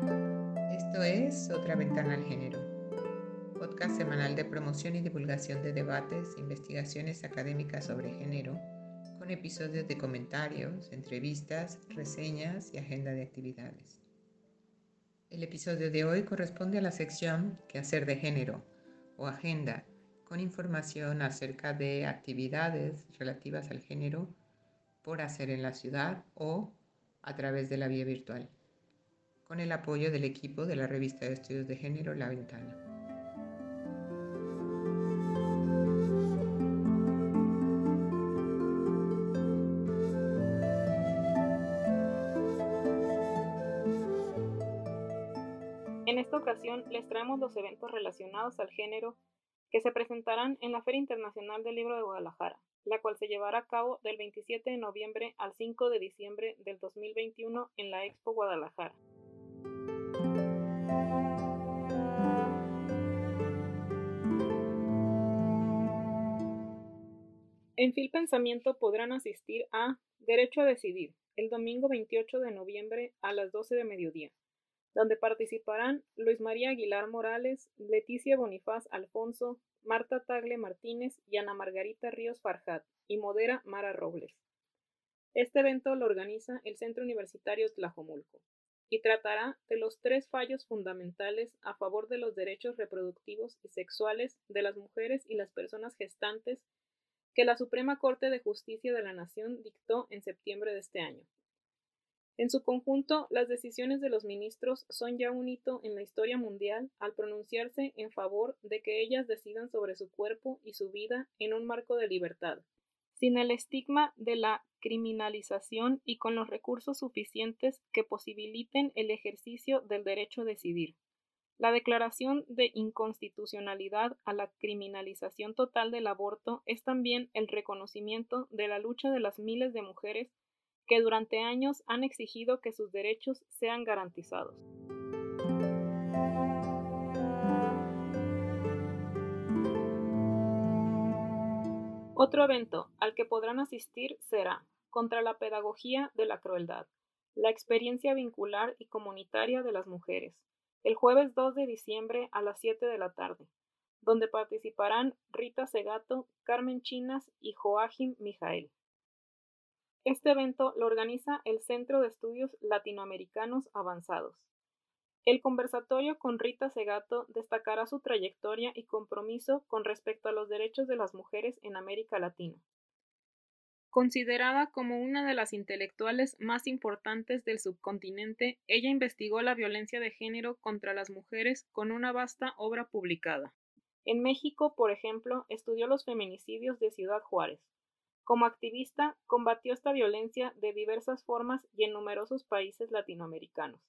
Esto es Otra Ventana al Género, podcast semanal de promoción y divulgación de debates investigaciones académicas sobre género, con episodios de comentarios, entrevistas, reseñas y agenda de actividades. El episodio de hoy corresponde a la sección Quehacer de Género o Agenda, con información acerca de actividades relativas al género por hacer en la ciudad o a través de la vía virtual, con el apoyo del equipo de la revista de estudios de género La Ventana. En esta ocasión les traemos los eventos relacionados al género que se presentarán en la Feria Internacional del Libro de Guadalajara, la cual se llevará a cabo del 27 de noviembre al 5 de diciembre del 2021 en la Expo Guadalajara. En Fil Pensamiento podrán asistir a Derecho a Decidir, el domingo 28 de noviembre a las 12 de mediodía, donde participarán Luis María Aguilar Morales, Leticia Bonifaz Alfonso, Marta Tagle Martínez y Ana Margarita Ríos Farjat, y modera Mara Robles. Este evento lo organiza el Centro Universitario Tlajomulco y tratará de los tres fallos fundamentales a favor de los derechos reproductivos y sexuales de las mujeres y las personas gestantes que la Suprema Corte de Justicia de la Nación dictó en septiembre de este año. En su conjunto, las decisiones de los ministros son ya un hito en la historia mundial al pronunciarse en favor de que ellas decidan sobre su cuerpo y su vida en un marco de libertad, sin el estigma de la criminalización y con los recursos suficientes que posibiliten el ejercicio del derecho a decidir. La declaración de inconstitucionalidad a la criminalización total del aborto es también el reconocimiento de la lucha de las miles de mujeres que durante años han exigido que sus derechos sean garantizados. Otro evento al que podrán asistir será Contra la Pedagogía de la Crueldad, la experiencia vincular y comunitaria de las mujeres, el jueves 2 de diciembre a las 7 de la tarde, donde participarán Rita Segato, Carmen Chinas y Joachim Mijael. Este evento lo organiza el Centro de Estudios Latinoamericanos Avanzados. El conversatorio con Rita Segato destacará su trayectoria y compromiso con respecto a los derechos de las mujeres en América Latina. Considerada como una de las intelectuales más importantes del subcontinente, ella investigó la violencia de género contra las mujeres con una vasta obra publicada. En México, por ejemplo, estudió los feminicidios de Ciudad Juárez, como activista, combatió esta violencia de diversas formas y en numerosos países latinoamericanos.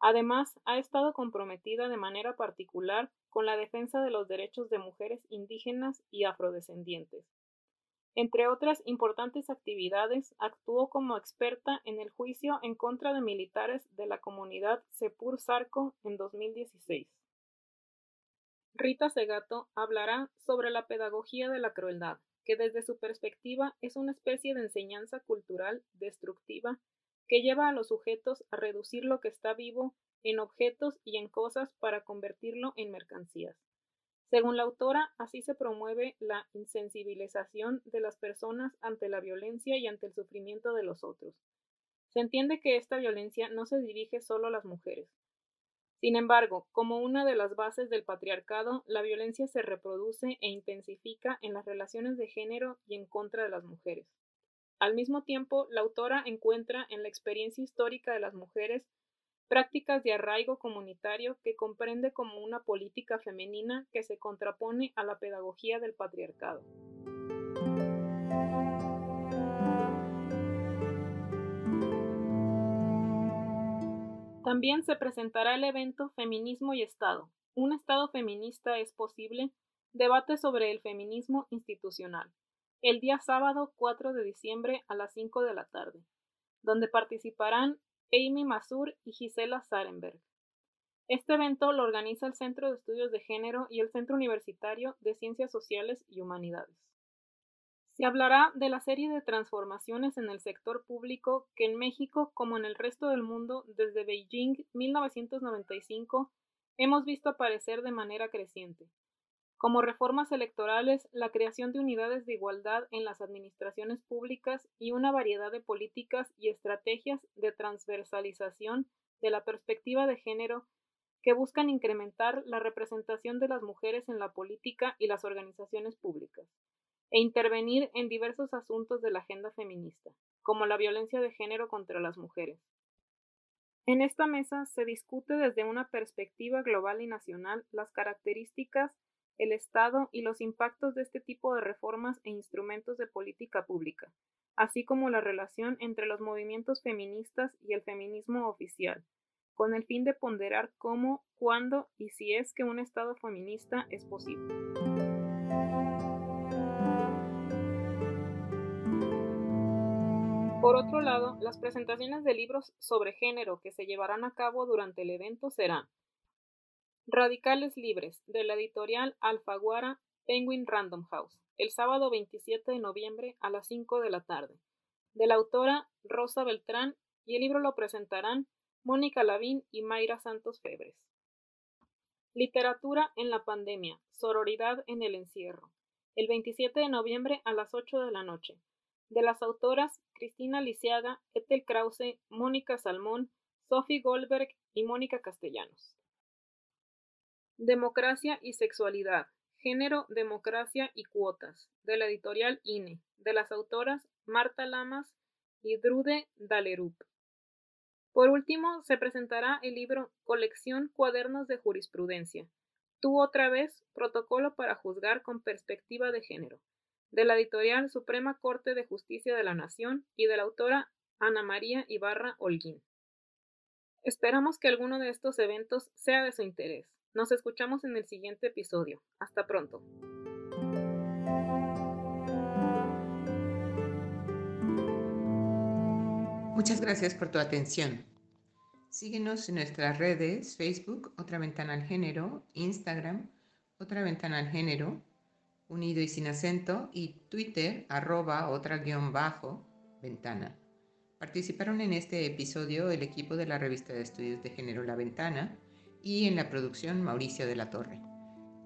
Además, ha estado comprometida de manera particular con la defensa de los derechos de mujeres indígenas y afrodescendientes. Entre otras importantes actividades, actuó como experta en el juicio en contra de militares de la comunidad Sepur Sarco en 2016. Rita Segato hablará sobre la pedagogía de la crueldad, que desde su perspectiva es una especie de enseñanza cultural destructiva que lleva a los sujetos a reducir lo que está vivo en objetos y en cosas para convertirlo en mercancías. Según la autora, así se promueve la insensibilización de las personas ante la violencia y ante el sufrimiento de los otros. Se entiende que esta violencia no se dirige solo a las mujeres, sin embargo, como una de las bases del patriarcado, la violencia se reproduce e intensifica en las relaciones de género y en contra de las mujeres. Al mismo tiempo, la autora encuentra en la experiencia histórica de las mujeres prácticas de arraigo comunitario que comprende como una política femenina que se contrapone a la pedagogía del patriarcado. También se presentará el evento Feminismo y Estado. ¿Un Estado feminista es posible? Debate sobre el feminismo institucional. El día sábado 4 de diciembre a las 5 de la tarde, donde participarán Amy Masur y Gisela Sarenberg. Este evento lo organiza el Centro de Estudios de Género y el Centro Universitario de Ciencias Sociales y Humanidades. Se hablará de la serie de transformaciones en el sector público que en México, como en el resto del mundo, desde Beijing 1995, hemos visto aparecer de manera creciente, como reformas electorales, la creación de unidades de igualdad en las administraciones públicas y una variedad de políticas y estrategias de transversalización de la perspectiva de género que buscan incrementar la representación de las mujeres en la política y las organizaciones públicas, e intervenir en diversos asuntos de la agenda feminista, como la violencia de género contra las mujeres. En esta mesa se discute desde una perspectiva global y nacional las características el Estado y los impactos de este tipo de reformas e instrumentos de política pública, así como la relación entre los movimientos feministas y el feminismo oficial, con el fin de ponderar cómo, cuándo y si es que un Estado feminista es posible. Por otro lado, las presentaciones de libros sobre género que se llevarán a cabo durante el evento serán Radicales Libres, de la editorial Alfaguara Penguin Random House, el sábado 27 de noviembre a las 5 de la tarde, de la autora Rosa Beltrán, y el libro lo presentarán Mónica Lavín y Mayra Santos Febres. Literatura en la pandemia, sororidad en el encierro, el 27 de noviembre a las 8 de la noche, de las autoras Cristina Lisiaga, Ethel Krause, Mónica Salmón, Sophie Goldberg y Mónica Castellanos. Democracia y sexualidad. Género, democracia y cuotas. De la editorial INE. De las autoras Marta Lamas y Drude Dalerup. Por último, se presentará el libro Colección Cuadernos de Jurisprudencia. Tú otra vez, Protocolo para juzgar con perspectiva de género. De la editorial Suprema Corte de Justicia de la Nación y de la autora Ana María Ibarra Holguín. Esperamos que alguno de estos eventos sea de su interés. Nos escuchamos en el siguiente episodio. Hasta pronto. Muchas gracias por tu atención. Síguenos en nuestras redes, Facebook, Otra Ventana al Género, Instagram, Otra Ventana al Género, unido y sin acento, y Twitter, arroba otra guion bajo, ventana. Participaron en este episodio el equipo de la revista de estudios de género La Ventana, y en la producción Mauricio de la Torre.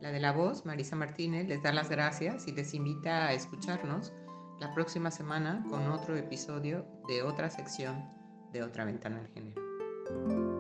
La de la voz, Marisa Martínez, les da las gracias y les invita a escucharnos la próxima semana con otro episodio de otra sección de otra ventana al género.